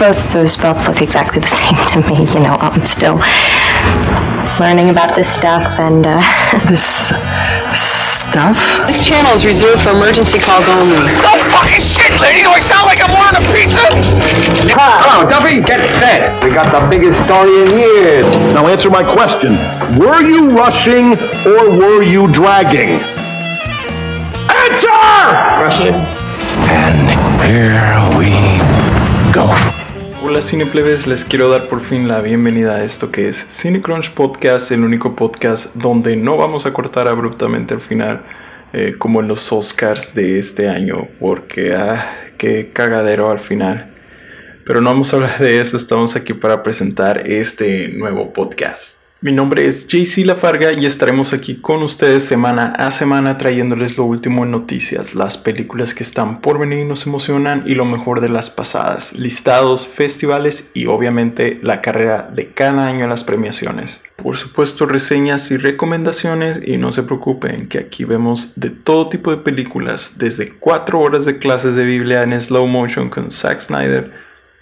both those belts look exactly the same to me. You know, I'm still learning about this stuff and, uh. This stuff? This channel is reserved for emergency calls only. No fucking shit, lady! Do I sound like I'm ordering a pizza? Hello, Duffy, get set. We got the biggest story in years. Now answer my question. Were you rushing or were you dragging? Answer! Rushing. And here we go. Hola cineplebes, les quiero dar por fin la bienvenida a esto que es Cinecrunch Podcast, el único podcast donde no vamos a cortar abruptamente al final eh, como en los Oscars de este año, porque ah, qué cagadero al final. Pero no vamos a hablar de eso, estamos aquí para presentar este nuevo podcast. Mi nombre es JC Lafarga y estaremos aquí con ustedes semana a semana trayéndoles lo último en noticias, las películas que están por venir y nos emocionan y lo mejor de las pasadas, listados, festivales y obviamente la carrera de cada año en las premiaciones. Por supuesto reseñas y recomendaciones y no se preocupen que aquí vemos de todo tipo de películas, desde 4 horas de clases de Biblia en slow motion con Zack Snyder,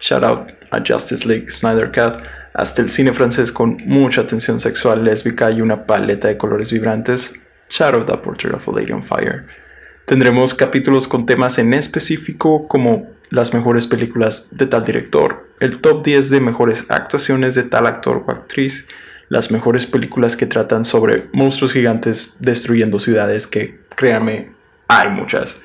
shout out a Justice League Snyder Cut, hasta el cine francés con mucha tensión sexual lésbica y una paleta de colores vibrantes, Shadow the Portrait of a Lady on Fire. Tendremos capítulos con temas en específico como las mejores películas de tal director, el top 10 de mejores actuaciones de tal actor o actriz, las mejores películas que tratan sobre monstruos gigantes destruyendo ciudades, que créanme, hay muchas.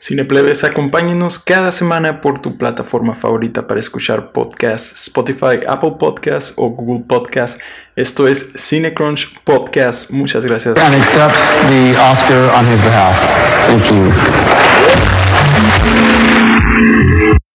Cineplebes, acompáñenos cada semana por tu plataforma favorita para escuchar podcasts, Spotify, Apple Podcasts o Google Podcasts. Esto es Cinecrunch Podcast. Muchas gracias. And accepts the Oscar on his behalf. Thank you.